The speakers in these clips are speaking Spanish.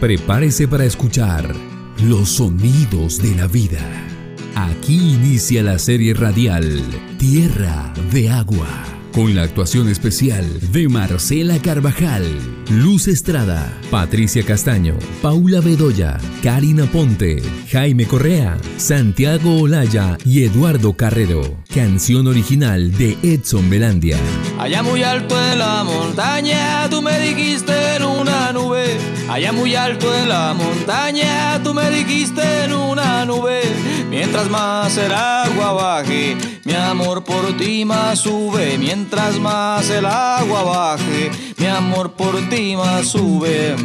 Prepárese para escuchar los sonidos de la vida. Aquí inicia la serie radial Tierra de Agua, con la actuación especial de Marcela Carvajal, Luz Estrada, Patricia Castaño, Paula Bedoya, Karina Ponte, Jaime Correa, Santiago Olaya y Eduardo Carrero. Canción original de Edson Belandia. Allá muy alto en la montaña, tú me dijiste en una. Allá muy alto en la montaña, tú me dijiste en una nube. Mientras más el agua baje, mi amor por ti más sube. Mientras más el agua baje, mi amor por ti más sube.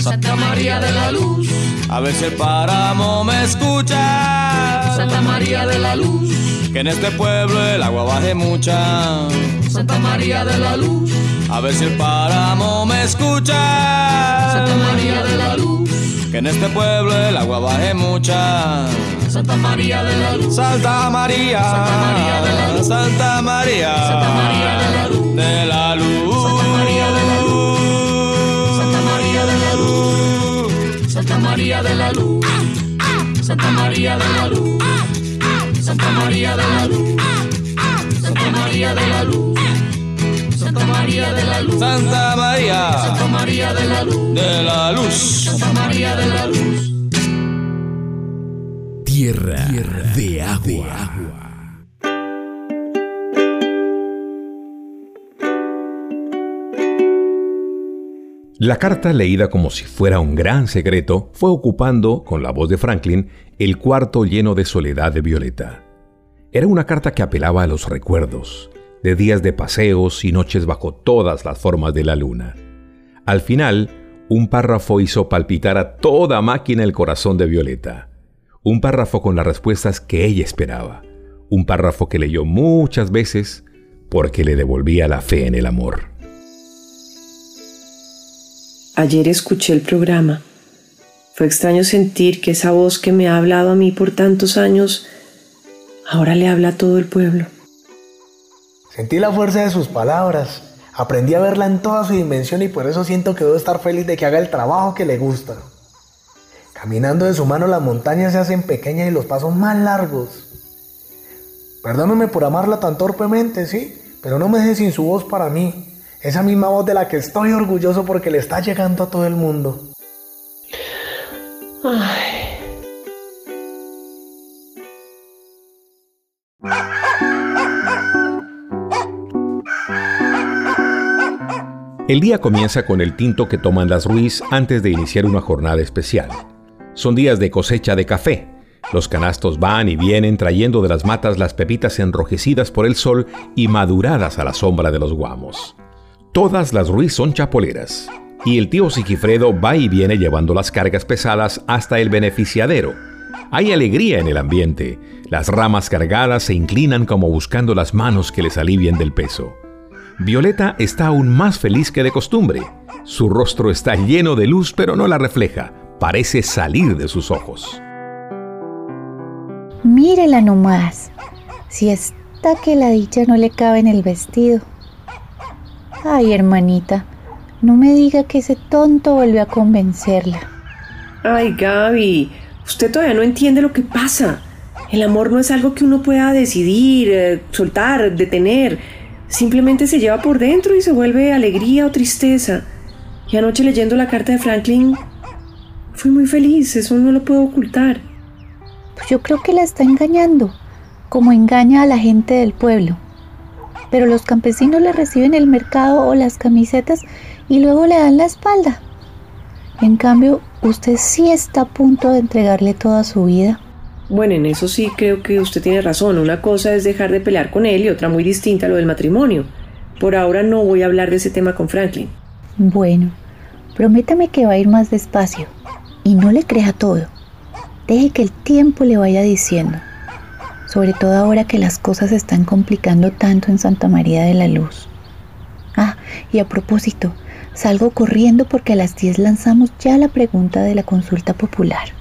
Santa María de la Luz, a ver si el páramo me escucha. Santa María de la Luz, que en este pueblo el agua baje mucha. Santa María de la Luz, a ver si el páramo me escucha. Santa María de la Luz, que en este pueblo el agua baje mucha. Santa María de la Luz, Santa María, Santa María de la Luz, Santa María, Santa María de la Luz, de la Luz, Santa María de la Luz, Santa María de la Luz, Santa María de la Luz, Santa María de la Luz, Santa María de la Luz, Santa María de la Luz. Santa María de la Luz. Santa María. Santa María de la Luz. De la Luz. Santa María de la Luz. Tierra, de agua. La carta, leída como si fuera un gran secreto, fue ocupando, con la voz de Franklin, el cuarto lleno de soledad de Violeta. Era una carta que apelaba a los recuerdos, de días de paseos y noches bajo todas las formas de la luna. Al final, un párrafo hizo palpitar a toda máquina el corazón de Violeta. Un párrafo con las respuestas que ella esperaba. Un párrafo que leyó muchas veces porque le devolvía la fe en el amor. Ayer escuché el programa. Fue extraño sentir que esa voz que me ha hablado a mí por tantos años, ahora le habla a todo el pueblo. Sentí la fuerza de sus palabras, aprendí a verla en toda su dimensión y por eso siento que debo estar feliz de que haga el trabajo que le gusta. Caminando de su mano las montañas se hacen pequeñas y los pasos más largos. Perdóname por amarla tan torpemente, sí, pero no me dejes sin su voz para mí. Esa misma voz de la que estoy orgulloso porque le está llegando a todo el mundo. Ay. El día comienza con el tinto que toman las Ruiz antes de iniciar una jornada especial. Son días de cosecha de café. Los canastos van y vienen trayendo de las matas las pepitas enrojecidas por el sol y maduradas a la sombra de los guamos. Todas las Ruiz son chapoleras, y el tío Sigifredo va y viene llevando las cargas pesadas hasta el beneficiadero. Hay alegría en el ambiente, las ramas cargadas se inclinan como buscando las manos que les alivien del peso. Violeta está aún más feliz que de costumbre. Su rostro está lleno de luz pero no la refleja, parece salir de sus ojos. Mírela nomás, si está que la dicha no le cabe en el vestido. Ay, hermanita, no me diga que ese tonto volvió a convencerla. Ay, Gaby, usted todavía no entiende lo que pasa. El amor no es algo que uno pueda decidir, eh, soltar, detener. Simplemente se lleva por dentro y se vuelve alegría o tristeza. Y anoche leyendo la carta de Franklin, fui muy feliz, eso no lo puedo ocultar. Pues yo creo que la está engañando, como engaña a la gente del pueblo. Pero los campesinos le reciben el mercado o las camisetas y luego le dan la espalda. En cambio, usted sí está a punto de entregarle toda su vida. Bueno, en eso sí creo que usted tiene razón. Una cosa es dejar de pelear con él y otra muy distinta lo del matrimonio. Por ahora no voy a hablar de ese tema con Franklin. Bueno, prométame que va a ir más despacio y no le crea todo. Deje que el tiempo le vaya diciendo. Sobre todo ahora que las cosas se están complicando tanto en Santa María de la Luz. Ah, y a propósito, salgo corriendo porque a las 10 lanzamos ya la pregunta de la consulta popular.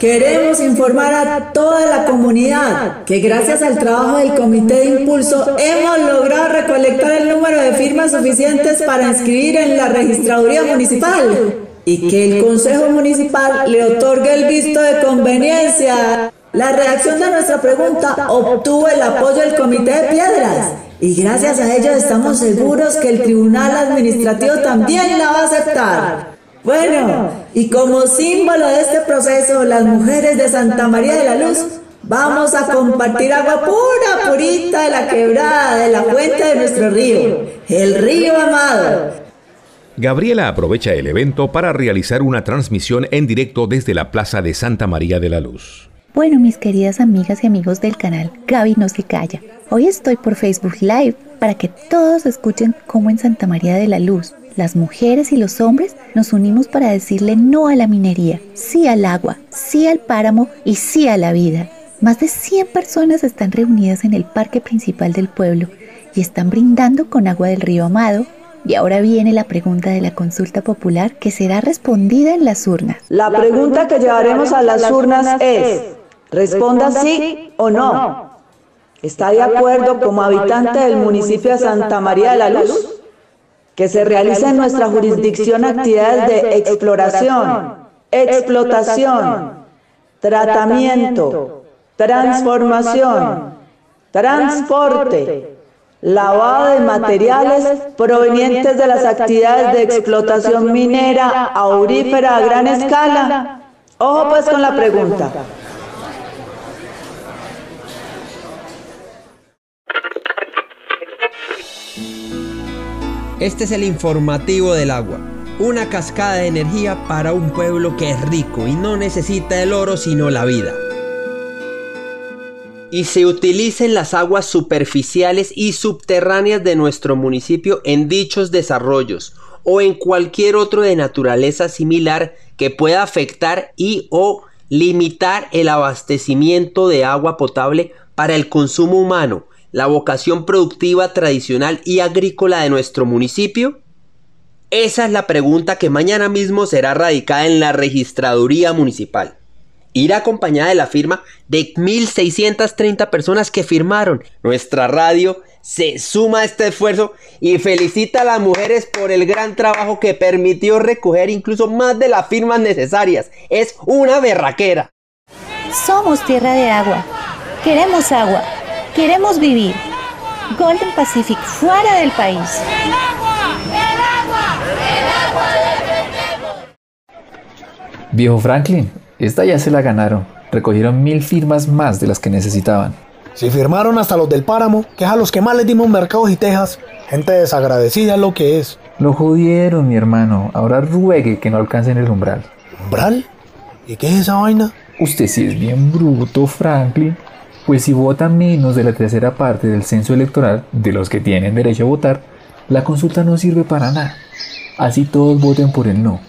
Queremos informar a toda la comunidad que gracias al trabajo del Comité de Impulso hemos logrado recolectar el número de firmas suficientes para inscribir en la registraduría municipal y que el Consejo Municipal le otorgue el visto de conveniencia. La redacción de nuestra pregunta obtuvo el apoyo del Comité de Piedras y gracias a ello estamos seguros que el Tribunal Administrativo también la va a aceptar. Bueno, y como símbolo de este proceso, las mujeres de Santa María de la Luz vamos a compartir agua pura, purita de la quebrada, de la fuente de nuestro río, el río amado. Gabriela aprovecha el evento para realizar una transmisión en directo desde la Plaza de Santa María de la Luz. Bueno, mis queridas amigas y amigos del canal, Gaby no se calla. Hoy estoy por Facebook Live para que todos escuchen cómo en Santa María de la Luz las mujeres y los hombres nos unimos para decirle no a la minería, sí al agua, sí al páramo y sí a la vida. Más de 100 personas están reunidas en el parque principal del pueblo y están brindando con agua del río Amado. Y ahora viene la pregunta de la consulta popular que será respondida en las urnas. La pregunta que llevaremos a las urnas es, responda sí o no. ¿Está de acuerdo como habitante del municipio de Santa María de la Luz? Que se realiza en nuestra jurisdicción actividades de exploración, explotación, tratamiento, transformación, transporte, lavado de materiales provenientes de las actividades de explotación minera, aurífera a gran escala. Ojo pues con la pregunta. Este es el informativo del agua. Una cascada de energía para un pueblo que es rico y no necesita el oro sino la vida. Y se utilicen las aguas superficiales y subterráneas de nuestro municipio en dichos desarrollos o en cualquier otro de naturaleza similar que pueda afectar y o limitar el abastecimiento de agua potable para el consumo humano la vocación productiva tradicional y agrícola de nuestro municipio? Esa es la pregunta que mañana mismo será radicada en la registraduría municipal. Irá acompañada de la firma de 1.630 personas que firmaron. Nuestra radio se suma a este esfuerzo y felicita a las mujeres por el gran trabajo que permitió recoger incluso más de las firmas necesarias. Es una berraquera. Somos tierra de agua. Queremos agua. Queremos vivir. Golden Pacific fuera del país. ¡El agua! ¡El agua! ¡El agua! Viejo Franklin, esta ya se la ganaron. Recogieron mil firmas más de las que necesitaban. Si firmaron hasta los del páramo, que es a los que más les dimos mercados y tejas. Gente desagradecida lo que es. Lo jodieron, mi hermano. Ahora ruegue que no alcancen el umbral. ¿Umbral? ¿Y qué es esa vaina? Usted sí es bien bruto, Franklin. Pues si vota menos de la tercera parte del censo electoral de los que tienen derecho a votar, la consulta no sirve para nada. Así todos voten por el no.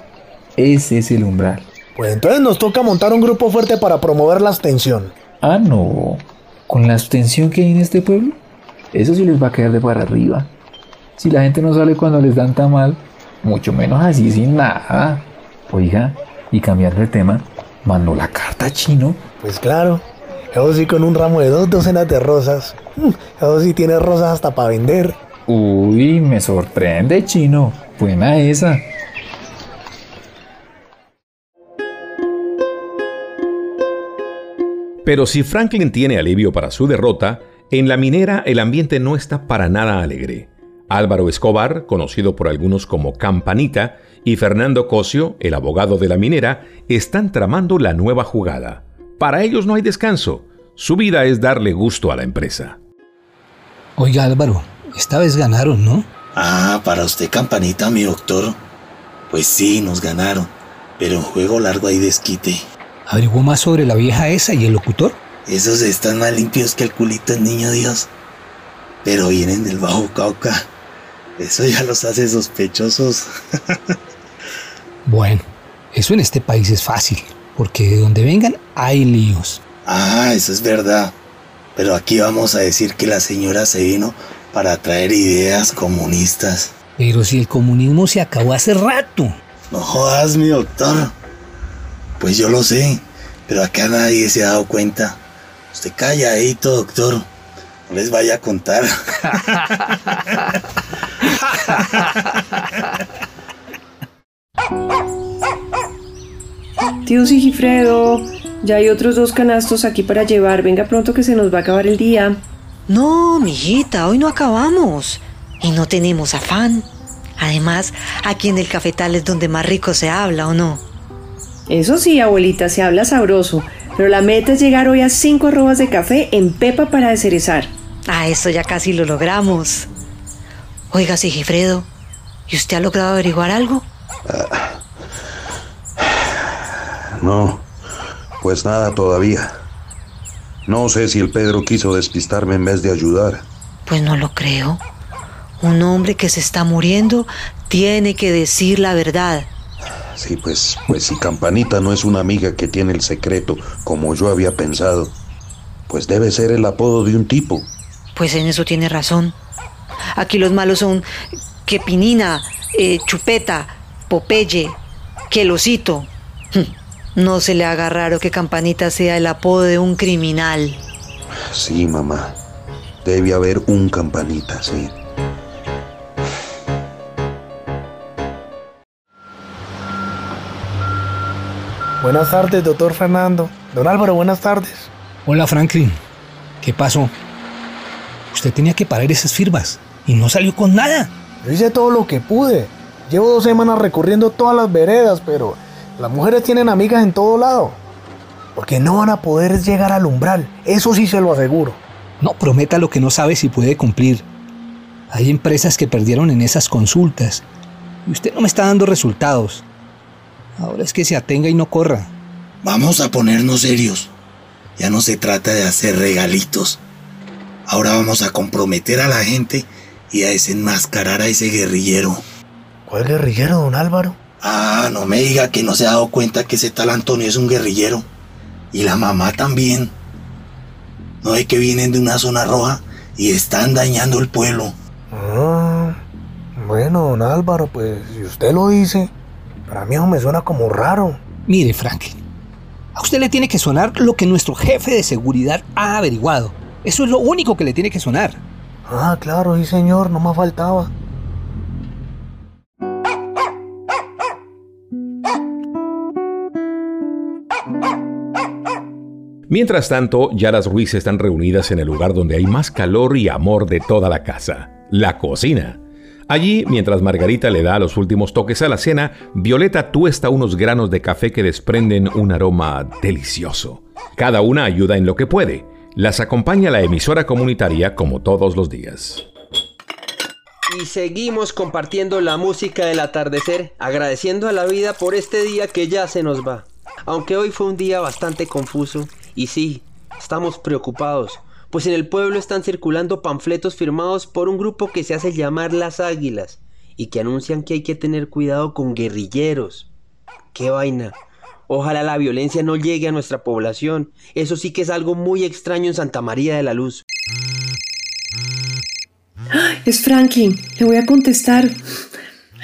Ese es el umbral. Pues entonces nos toca montar un grupo fuerte para promover la abstención. Ah, no. Con la abstención que hay en este pueblo, eso sí les va a quedar de para arriba. Si la gente no sale cuando les dan tan mal, mucho menos así sin nada. Oiga, y cambiar de tema, mandó la carta chino. Pues claro, eso sí con un ramo de dos docenas de rosas. Mm, eso sí tiene rosas hasta para vender. Uy, me sorprende, chino. Buena esa. Pero si Franklin tiene alivio para su derrota, en la minera el ambiente no está para nada alegre. Álvaro Escobar, conocido por algunos como Campanita, y Fernando Cosio, el abogado de la minera, están tramando la nueva jugada. Para ellos no hay descanso. Su vida es darle gusto a la empresa. Oiga Álvaro, esta vez ganaron, ¿no? Ah, para usted campanita, mi doctor. Pues sí, nos ganaron. Pero en juego largo hay desquite. ¿Averiguó más sobre la vieja esa y el locutor? Esos están más limpios que el culito del niño Dios. Pero vienen del Bajo Cauca. Eso ya los hace sospechosos. bueno, eso en este país es fácil porque de donde vengan hay líos. Ah, eso es verdad. Pero aquí vamos a decir que la señora se vino para traer ideas comunistas. Pero si el comunismo se acabó hace rato. No jodas, mi doctor. Pues yo lo sé. Pero acá nadie se ha dado cuenta. Usted calladito, doctor. No les vaya a contar. Tío Sigifredo, ya hay otros dos canastos aquí para llevar. Venga pronto que se nos va a acabar el día. No, mijita, hoy no acabamos. Y no tenemos afán. Además, aquí en el cafetal es donde más rico se habla, ¿o no? Eso sí, abuelita, se habla sabroso. Pero la meta es llegar hoy a cinco arrobas de café en Pepa para descerezar. Ah, eso ya casi lo logramos. Oiga, Sigifredo, ¿y usted ha logrado averiguar algo? No, pues nada todavía. No sé si el Pedro quiso despistarme en vez de ayudar. Pues no lo creo. Un hombre que se está muriendo tiene que decir la verdad. Sí, pues, pues si Campanita no es una amiga que tiene el secreto, como yo había pensado, pues debe ser el apodo de un tipo. Pues en eso tiene razón. Aquí los malos son Quepinina, eh, Chupeta, Popeye, Quelosito. No se le haga raro que Campanita sea el apodo de un criminal. Sí, mamá. Debe haber un Campanita, sí. Buenas tardes, doctor Fernando. Don Álvaro, buenas tardes. Hola, Franklin. ¿Qué pasó? Usted tenía que parar esas firmas y no salió con nada. Yo hice todo lo que pude. Llevo dos semanas recorriendo todas las veredas, pero las mujeres tienen amigas en todo lado. Porque no van a poder llegar al umbral. Eso sí se lo aseguro. No prometa lo que no sabe si puede cumplir. Hay empresas que perdieron en esas consultas. Y usted no me está dando resultados. Ahora es que se atenga y no corra. Vamos a ponernos serios. Ya no se trata de hacer regalitos. Ahora vamos a comprometer a la gente y a desenmascarar a ese guerrillero. ¿Cuál guerrillero, don Álvaro? Ah, no me diga que no se ha dado cuenta que ese tal Antonio es un guerrillero. Y la mamá también. No es que vienen de una zona roja y están dañando el pueblo. Ah, bueno, don Álvaro, pues si usted lo dice, para mí eso me suena como raro. Mire, Franklin, a usted le tiene que sonar lo que nuestro jefe de seguridad ha averiguado. Eso es lo único que le tiene que sonar. Ah, claro, sí, señor, no me faltaba. Mientras tanto, ya las Ruiz están reunidas en el lugar donde hay más calor y amor de toda la casa, la cocina. Allí, mientras Margarita le da los últimos toques a la cena, Violeta tuesta unos granos de café que desprenden un aroma delicioso. Cada una ayuda en lo que puede. Las acompaña la emisora comunitaria como todos los días. Y seguimos compartiendo la música del atardecer, agradeciendo a la vida por este día que ya se nos va. Aunque hoy fue un día bastante confuso, y sí, estamos preocupados, pues en el pueblo están circulando panfletos firmados por un grupo que se hace llamar Las Águilas y que anuncian que hay que tener cuidado con guerrilleros. ¡Qué vaina! Ojalá la violencia no llegue a nuestra población. Eso sí que es algo muy extraño en Santa María de la Luz. Es Franklin. Le voy a contestar.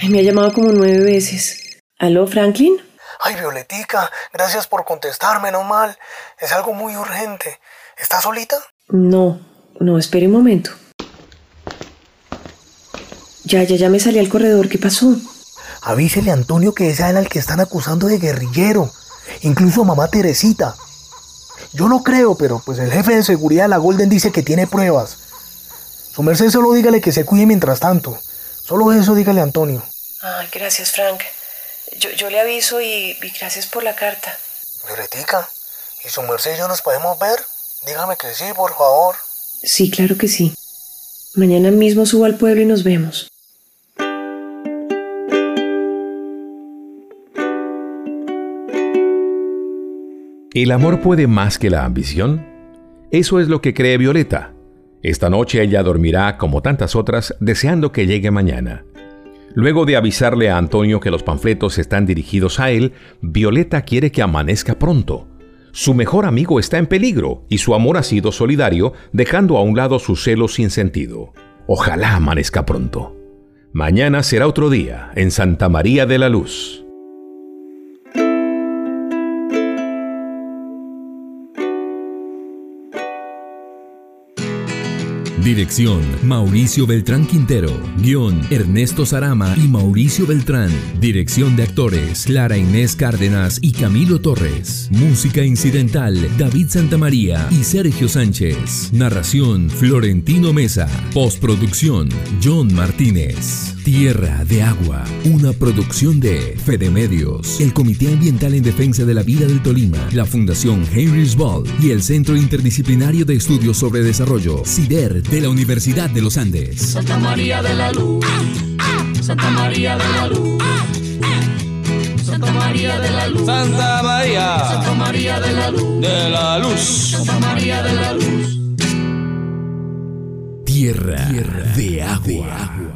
Me ha llamado como nueve veces. ¿Aló, Franklin? Ay, Violetica, gracias por contestarme, no mal. Es algo muy urgente. ¿Estás solita? No, no, espere un momento. Ya, ya, ya me salí al corredor. ¿Qué pasó? Avísele a Antonio que es a él al que están acusando de guerrillero. Incluso a mamá Teresita. Yo no creo, pero pues el jefe de seguridad de la Golden dice que tiene pruebas. Su merced solo dígale que se cuide mientras tanto. Solo eso dígale a Antonio. Ay, gracias, Frank. Yo, yo le aviso y, y gracias por la carta. Violetica, ¿y su merced y yo nos podemos ver? Dígame que sí, por favor. Sí, claro que sí. Mañana mismo subo al pueblo y nos vemos. ¿El amor puede más que la ambición? Eso es lo que cree Violeta. Esta noche ella dormirá como tantas otras deseando que llegue mañana. Luego de avisarle a Antonio que los panfletos están dirigidos a él, Violeta quiere que amanezca pronto. Su mejor amigo está en peligro y su amor ha sido solidario, dejando a un lado su celo sin sentido. Ojalá amanezca pronto. Mañana será otro día en Santa María de la Luz. Dirección Mauricio Beltrán Quintero. Guión Ernesto Sarama y Mauricio Beltrán. Dirección de actores Clara Inés Cárdenas y Camilo Torres. Música incidental David Santamaría y Sergio Sánchez. Narración Florentino Mesa. Postproducción John Martínez. Tierra de Agua, una producción de Fede Medios, el Comité Ambiental en Defensa de la Vida del Tolima, la Fundación Henry's Ball y el Centro Interdisciplinario de Estudios sobre Desarrollo, CIDER, de la Universidad de los Andes. Santa María de la Luz, Santa María de la Luz. Santa María de la Luz. Santa María. Santa María de la Luz. De la Luz. Santa María de la Luz. Tierra, de agua.